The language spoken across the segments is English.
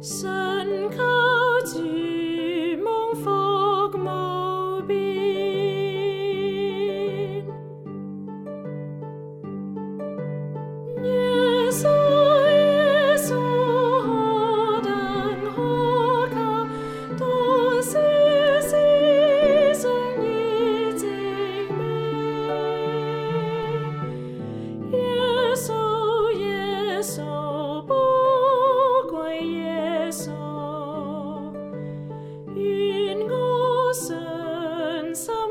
sun comes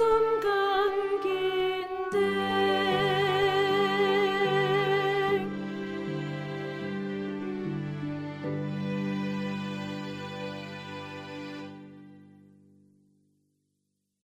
some God.